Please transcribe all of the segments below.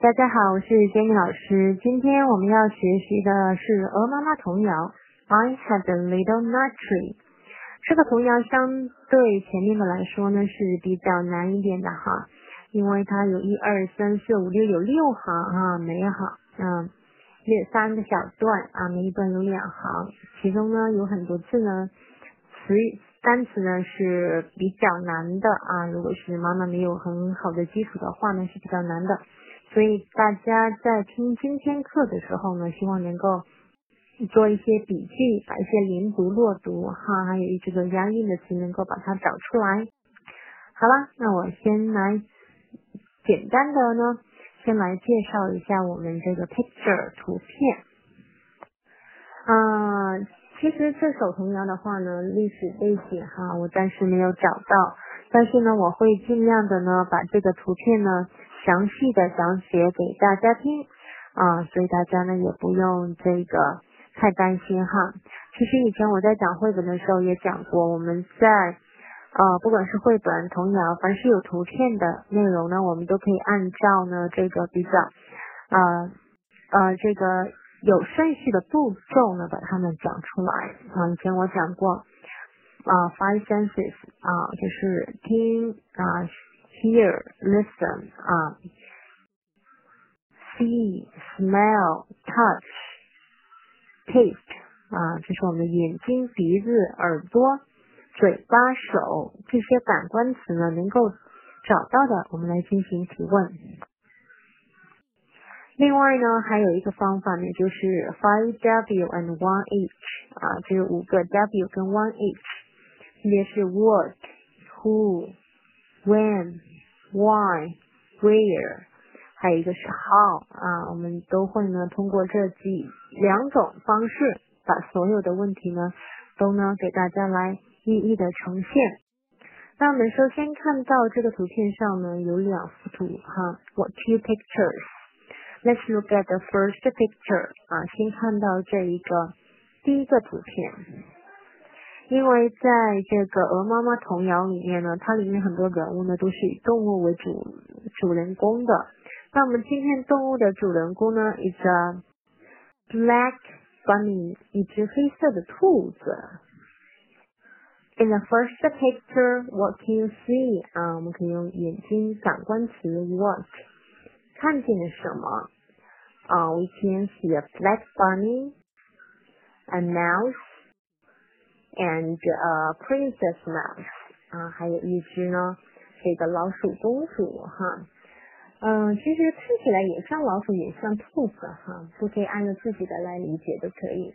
大家好，我是 Jenny 老师。今天我们要学习的是鹅妈妈童谣《I Had a Little Nut Tree》。这个童谣相对前面的来说呢是比较难一点的哈，因为它有一二三四五六有六行啊，每一行嗯有三个小段啊，每一段有两行，其中呢有很多字呢词单词呢是比较难的啊，如果是妈妈没有很好的基础的话呢是比较难的。所以大家在听今天课的时候呢，希望能够做一些笔记，把一些连读、落读哈，还有这个押韵的词能够把它找出来。好了，那我先来简单的呢，先来介绍一下我们这个 picture 图片。啊，其实这首童谣的话呢，历史背景哈，我暂时没有找到，但是呢，我会尽量的呢，把这个图片呢。详细的讲解给大家听啊，所以大家呢也不用这个太担心哈。其实以前我在讲绘本的时候也讲过，我们在呃不管是绘本、童谣，凡是有图片的内容呢，我们都可以按照呢这个比较呃呃这个有顺序的步骤呢把它们讲出来啊。以前我讲过啊，five senses 啊，就是听啊。hear, listen, um, see, smell, touch, taste 啊，这是我们的眼睛、鼻子、耳朵、嘴巴、手这些感官词呢，能够找到的，我们来进行提问。另外呢，还有一个方法呢，就是 five W and one H 啊，就是五个 W 跟 one H，分别是 what, who。When, Why, where，还有一个是 how 啊，我们都会呢通过这几两种方式，把所有的问题呢都呢给大家来一一的呈现。那我们首先看到这个图片上呢有两幅图哈，what two pictures? Let's look at the first picture 啊，先看到这一个第一个图片。因为在这个鹅妈妈童谣里面呢，它里面很多人物呢都是以动物为主主人公的。那我们今天动物的主人公呢，is a black bunny，一只黑色的兔子。In the first picture, what can you see？啊，我们可以用眼睛感官词 what，看见了什么？啊，we can see a black bunny, a mouse。And a princess mouse 啊，还有一只呢，这个老鼠公主哈，嗯，其实看起来也像老鼠，也像兔子哈，都可以按照自己的来理解都可以。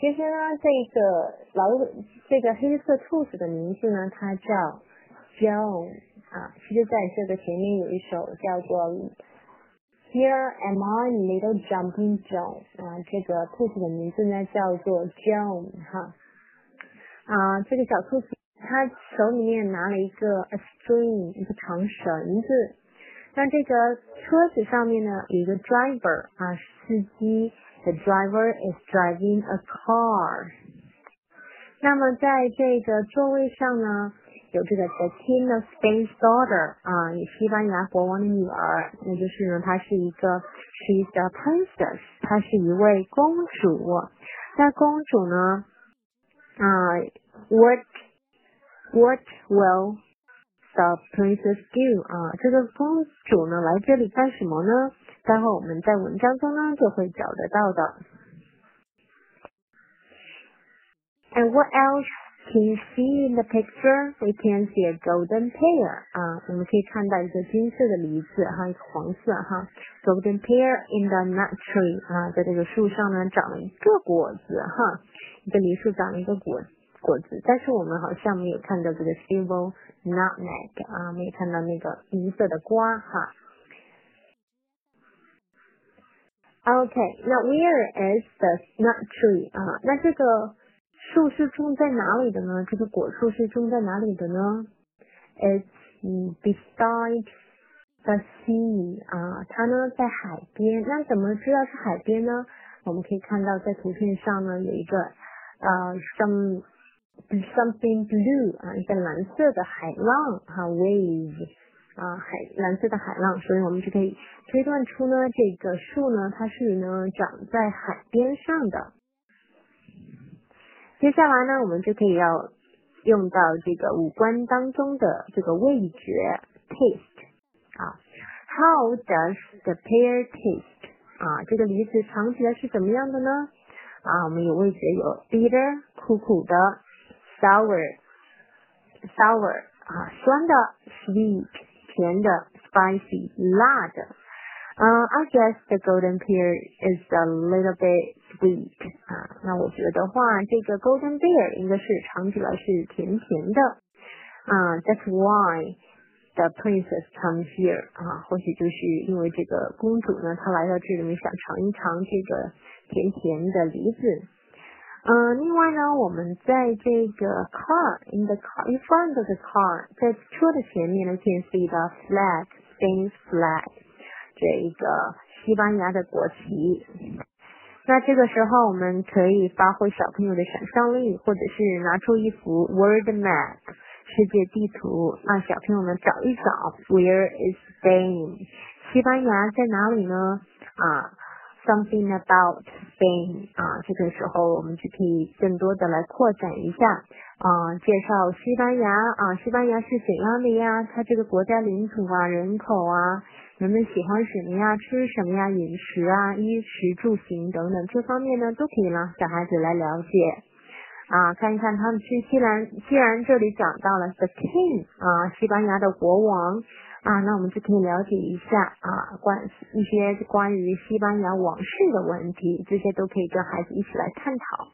其实呢，这个老这个黑色兔子的名字呢，它叫 Joan 啊，其实在这个前面有一首叫做 Here am I little jumping Joan 啊，这个兔子的名字呢叫做 Joan 哈。啊，这个小兔子，它手里面拿了一个 a string，一个长绳子。那这个车子上面呢，有一个 driver 啊，司机。The driver is driving a car。那么在这个座位上呢， 有这个 the king of Spain's daughter 啊，西班牙国王的女儿，那就是呢，她是一个，she's a princess，她是一位公主。那公主呢？啊，What What will the princess do？啊，这个公主呢来这里干什么呢？待会我们在文章中呢就会找得到的。And what else can you see in the picture? We can see a golden pear. 啊，我们可以看到一个金色的梨子，哈，一个黄色哈，golden pear in the nut tree. 啊，在这个树上呢长了一个果子哈。一个梨树长了一个果果子，但是我们好像没有看到这个 silver nutmeg 啊，没有看到那个银色的瓜哈。OK，那 where is the nut tree 啊？那这个 树是种在哪里的呢？这个果树是种在哪里的呢？It's beside the sea 啊，它呢在海边。那怎么知道是海边呢？我们可以看到在图片上呢有一个。呃，some something blue 啊，一个蓝色的海浪哈，wave 啊海蓝色的海浪，所以我们就可以推断出呢这个树呢它是呢长在海边上的。接下来呢我们就可以要用到这个五官当中的这个味觉 taste 啊，How does the pear taste 啊这个梨子尝起来是怎么样的呢？啊我们有味觉有 bitter 苦苦的，sour。sour 啊，酸的；sweet 甜的；spicy 辣的。嗯、uh,，I guess the golden pear is a little bit sweet 啊。那我觉得话，这个 golden pear 应该是尝起来是甜甜的。啊、uh,，That's why the princess come here 啊，或许就是因为这个公主呢，她来到这里想尝一尝这个甜甜的梨子。嗯，另外呢，我们在这个 car in the car in front of the car，在车的前面呢，can see the flag Spain's flag， 这一个西班牙的国旗。那这个时候，我们可以发挥小朋友的想象力，或者是拿出一幅 world map 世界地图，让小朋友们找一找 Where is Spain？西班牙在哪里呢？啊。Something about Spain 啊，这个时候我们就可以更多的来扩展一下啊，介绍西班牙啊，西班牙是怎样的呀？它这个国家领土啊，人口啊，人们喜欢什么呀？吃什么呀？饮食啊，衣食住行等等这方面呢，都可以让小孩子来了解啊，看一看他们去既然既然这里讲到了 the king 啊，西班牙的国王。啊，那我们就可以了解一下啊，关一些关于西班牙往事的问题，这些都可以跟孩子一起来探讨。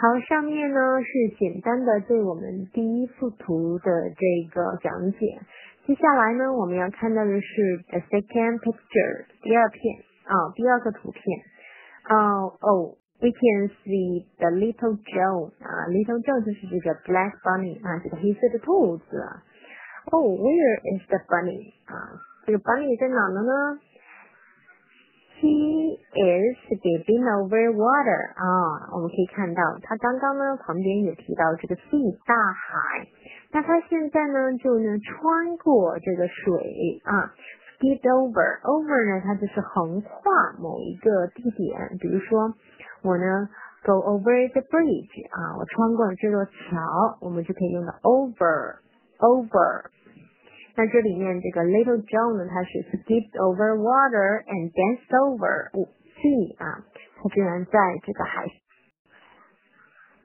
好，上面呢是简单的对我们第一幅图的这个讲解，接下来呢我们要看到的是 the second picture 第二片啊，第二个图片啊哦，we can see the little Joe 啊，little Joe 就是这个 black bunny 啊，这个黑色的兔子。Oh, where is the bunny? 啊，这个 bunny 在哪了呢？He is skipping over water. 啊，我们可以看到，他刚刚呢旁边也提到这个 sea 大海， 那他现在呢就呢穿过这个水啊，skip over over 呢它就是横跨某一个地点，比如说我呢 go over the bridge 啊，我穿过了这座桥，我们就可以用到 over。over。那这里面这个 little John 呢，他是 skid over water and dance over sea 啊，他居然在这个海。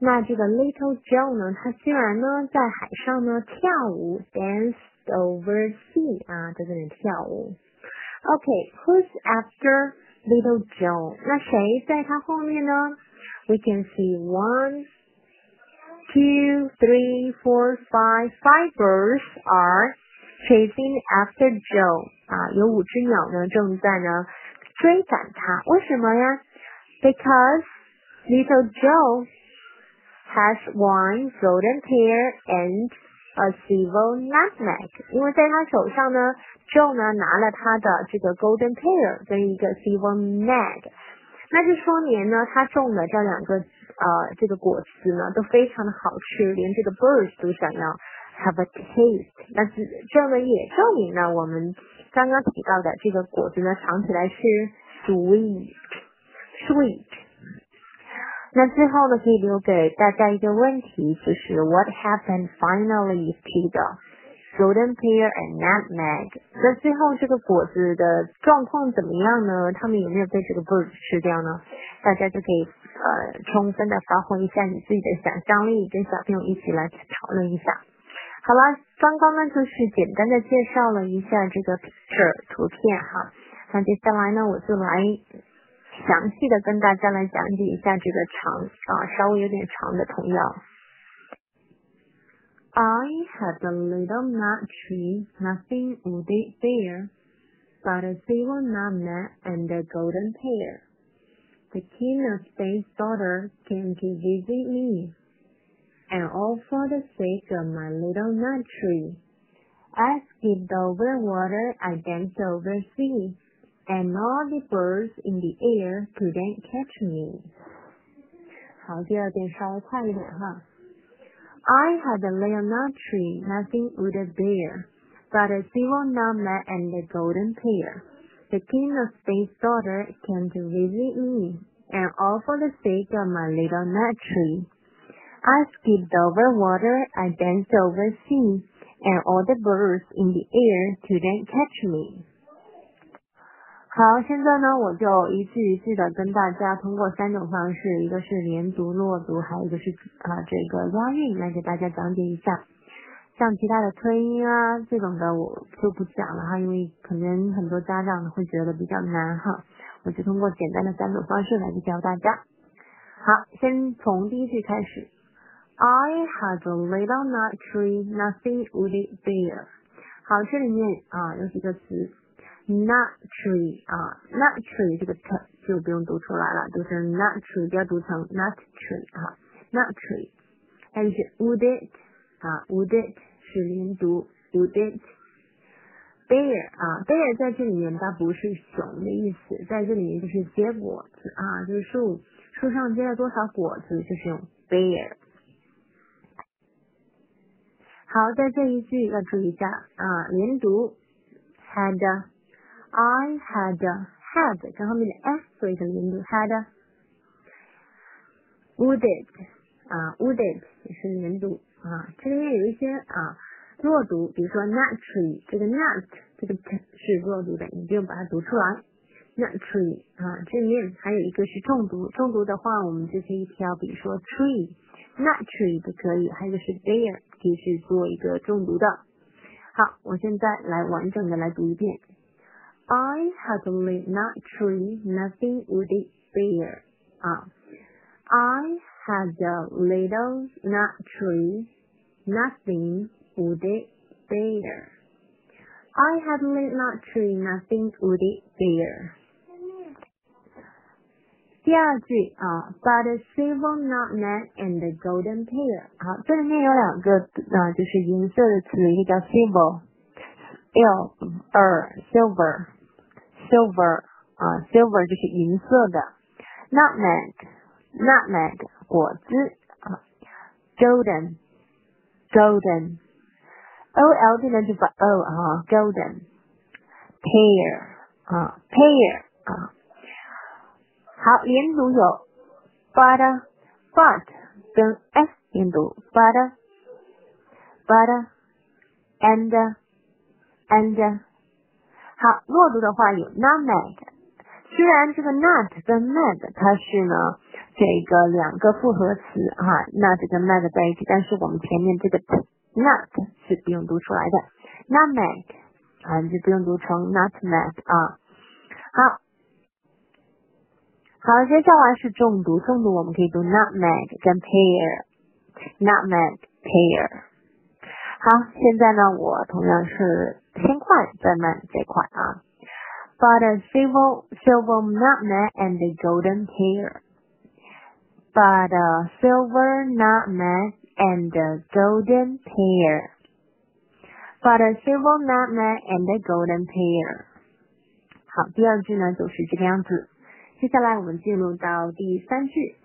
那这个 little John 呢，他居然呢在海上呢跳舞，danced over sea 啊，在这里跳舞。OK，who's after little John？那谁在他后面呢？We can see one two, three, four, five, five birds are chasing after Joe 啊，有五只鸟呢正在呢追赶它。为什么呀？Because little Joe Has one golden pear and a silver nutmeg。因为在他手上呢，Joe 呢拿了他的这个 golden pear 跟一个 silver nutmeg。那就说明呢，他种的这两个呃这个果子呢都非常的好吃，连这个 birds 都想要 have a taste。那这呢也证明了我们刚刚提到的这个果子呢尝起来是 sweet sweet。那最后呢可以留给大家一个问题，就是 what happened finally to the Golden pear and nutmeg。那最后这个果子的状况怎么样呢？他们有没有被这个 bird 吃掉呢？大家就可以呃充分的发挥一下你自己的想象力，跟小朋友一起来讨论一下。好了，刚刚呢就是简单的介绍了一下这个 picture 图片哈。那接下来呢我就来详细的跟大家来讲解一下这个长啊稍微有点长的童谣。I had a little nut tree, nothing would it bear, but a silver nutmeg and a golden pear. The king of Spain's daughter came to visit me, and all for the sake of my little nut tree. I skipped over water, I danced over sea, and all the birds in the air couldn't catch me. 好，第二遍稍微快一点哈。 I had a little nut tree, nothing would bear, but a silver nutmeg and a golden pear. The king of space daughter came to visit me, and all for the sake of my little nut tree. I skipped over water, I danced over sea, and all the birds in the air couldn't catch me. 好，现在呢，我就一句一句的跟大家通过三种方式，一个是连读、落读，还有一个是啊这个押韵，来给大家讲解一下。像其他的推音啊这种的，我就不讲了哈，因为可能很多家长会觉得比较难哈。我就通过简单的三种方式来教大家。好，先从第一句开始。I had a little nut tree, nothing would bear。好，这里面啊有几个词。Nut tree 啊，nut tree 这个 t 就不用读出来了，读成 nut tree，不要读成 nut tree 啊，nut tree。还有是 would it 啊，would it 是连读，would it。bear 啊，bear 在这里面它不是熊的意思，在这里面就是结果子啊，就是树树上结了多少果子，就是用 bear。好，在这一句要注意一下啊，连读 had。I had had 跟后面的 s 做一个连读，had would it 啊，would it 也是连读啊。这里面有一些啊弱读，比如说 nut tree 这个 nut 这个 t 是弱读的，你不用把它读出来。nut tree 啊，这里面还有一个是重读，重读的话我们就可以挑，比如说 tree nut tree 都可以，还有一个是 bear 可以是做一个重读的。好，我现在来完整的来读一遍。I had a little nut tree, nothing would it bear. Uh, I had a little nut tree, nothing would it bear. I had a little nut tree, nothing would it bear. 第二句啊，but a silver nutmeg and a golden pear。好，这里面有两个啊，就是银色的词，一个叫 silver，l er silver。 silver 啊，silver 就是银色的，nutmeg，nutmeg 果子啊，golden，golden，o l 这边就把 o 啊，golden，pear 啊，pear 啊，好，连读有 but，but 跟 s 连读 but，but，and，and。 好，弱读的话有 nutmeg，虽然这个 nut 跟 meg 它是呢这个两个复合词哈，nut 跟 meg 在一起，但是我们前面这个 nut 是不用读出来的，nutmeg 啊就不用读成 nutmeg 啊。好，好，接下来是重读，重读我们可以读 nutmeg 跟 pear，nutmeg pear。好，现在呢我同样是。先快再慢这块啊。But a silver silver nutmeg and a golden pear. But a silver nutmeg and a golden pear. But a silver nutmeg and a golden pear. 好，第二句呢就是这个样子。接下来我们进入到第三句。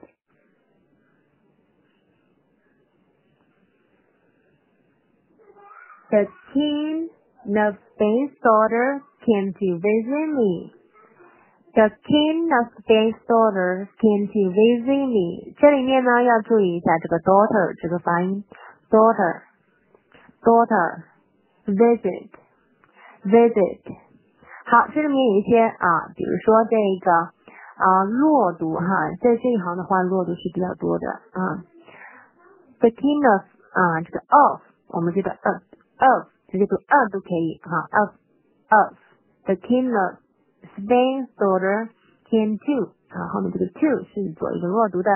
The king the Spain's daughter came to visit me. The king of Spain's daughter came to visit me. 这里面呢要注意一下这个 daughter 这个发音，daughter daughter visit visit。好，这里面有一些啊，比如说这个啊弱读哈，在这一行的话落读是比较多的啊。The king of 啊这个 of 我们这个 of of 直接读二都可以哈，of of the king of Spain's daughter came to 啊，后面这个 to 是做一个弱读的，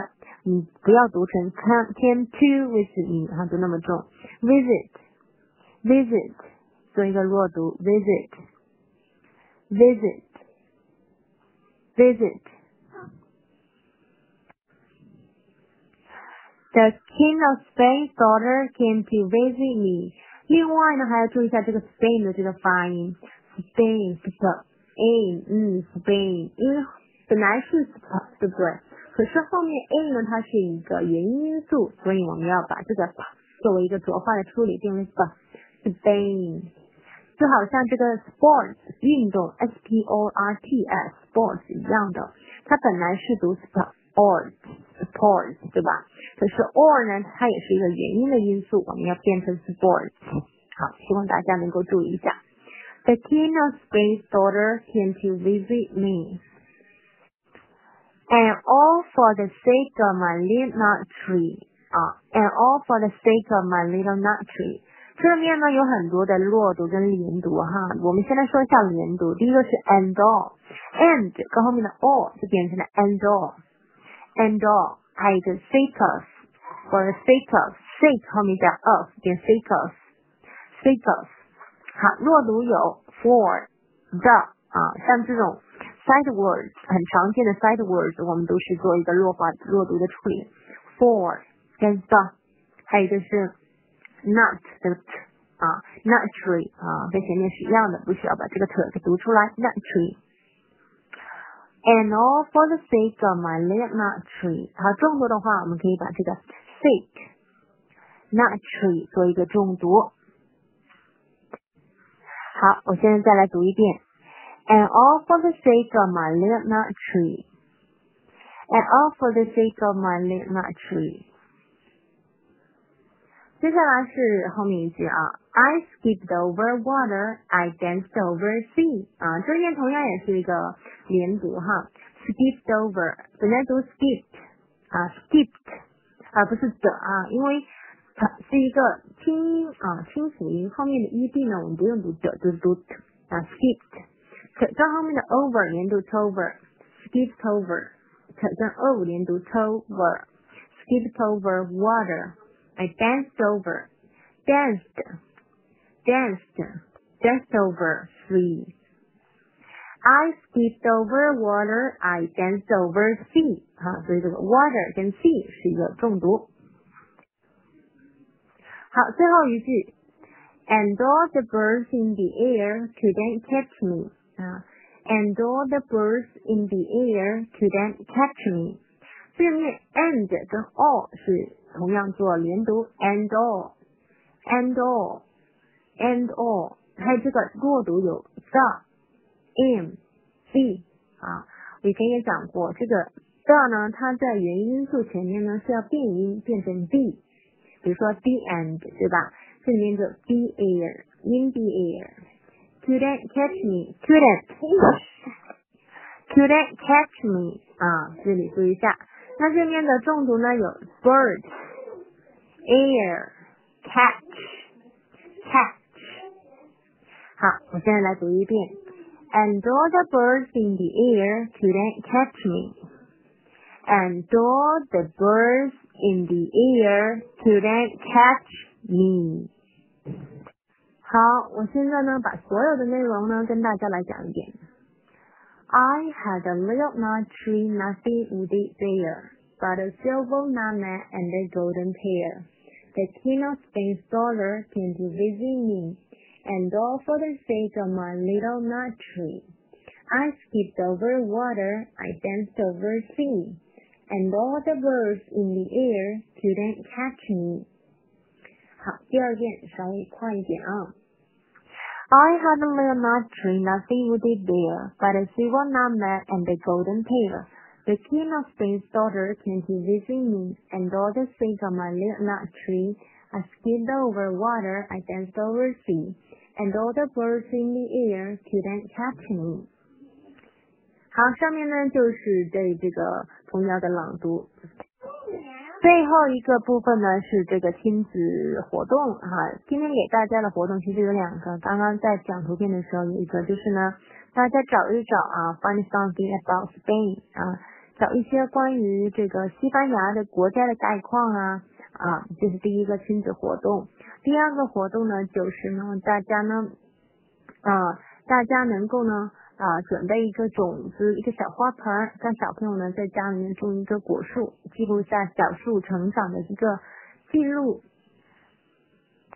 你不要读成 came to visit me 哈，读那么重，visit visit 做一个弱读，visit visit visit The king of Spain's daughter came to visit me. 另外呢，还要注意一下这个 Spain 的这个发音，Spain Spain，嗯，Spain，因为本来是 sp 对不对？可是后面 a 呢，它是一个元音因素，所以我们要把这个作为一个浊化的处理，变为 Spain。就好像这个 sports 运动 S P O R T S sports 一样的，它本来是读 sp sports 对吧？可是 or 呢，它也是一个元音的因素，我们要变成 sports。好，希望大家能够注意一下。The king of Spain's daughter came to visit me. And all for the sake of my little nut tree 啊，and all for the sake of my little nut tree。这里面呢有很多的弱读跟连读哈，我们先来说一下连读。第一个是 and all，and 跟后面的 all 就变成了 and all，and all，还有一个 sake of，for the sake of，sake 后面加 of 变 sake of，sake of。好，弱读有 for the 啊，像这种。side words 很常见的 side words，我们都是做一个弱化弱读的处理。for 跟 the，还有一个是 not 这个 t 啊，not tree 啊，跟前面是一样的，不需要把这个 t 给读出来，not tree。 And all for the sake of my little nut tree。好，重读的话，我们可以把这个 sake nut tree 做一个重读。好，我现在再来读一遍。and all for the sake of my little nut tree. And all for the sake of my little nut tree. 接下来是后面一句啊，I skipped over water, I danced over sea 啊，这边同样也是一个连读哈，skipped over 本来读 skipped 啊，skipped 而不是的啊，因为它是一个清音啊，清辅音，后面的 ed 呢，我们不用读的，就是读啊，skipped。跟后面的 over 连读 tover，skipped over，跟 o 连读 tover，skipped over water，I danced over，danced，danced，danced over sea。I skipped over water, I danced over sea。好，所以这个 water 跟 sea 是一个重读。好，最后一句，and all the birds in the air couldn't catch me。啊，and all the birds in the air couldn't catch me。 这面 and 跟 all 是同样做连读，and all，and all，and all，还有这个弱读有 the am be 啊，我以前也讲过，这个 the 呢，它在元音素前面呢是要变音变成 b，比如说 the and 对吧？这里面就 be air，in the air。couldn't catch me, couldn't couldn't catch me 啊，这里注意一下。那这面的重读呢有 bird, air, catch, catch。好，我现在来读一遍。And all the birds in the air couldn't catch me. And all the birds in the air couldn't catch me. 好，我现在呢把所有的内容呢跟大家来讲一遍。 I had a little nut tree, nothing would it bear, but a silver nutmeg and a golden pear. The king of Spain's daughter came to visit me, and all for the sake of my little nut tree. I skipped over water, I danced over sea, and all the birds in the air couldn't catch me. 好，第二遍稍微快一点啊。 I had a little nut tree, nothing would it bear, but a silver nutmeg and a golden pear. The king of Spain's daughter came to visit me, and all the sake of my little nut tree, I skipped over water, I danced over sea, and all the birds in the air couldn't catch me. 好，上面呢就是对这个童谣的朗读。 最后一个部分呢是这个亲子活动哈，今天给大家的活动其实有两个，刚刚在讲图片的时候有一个就是呢，大家找一找啊，find something about Spain 啊，找一些关于这个西班牙的国家的概况啊啊，这是第一个亲子活动。第二个活动呢就是呢，大家呢啊，大家能够呢。啊，准备一个种子，一个小花盆，让小朋友呢在家里面种一个果树，记录下小树成长的一个记录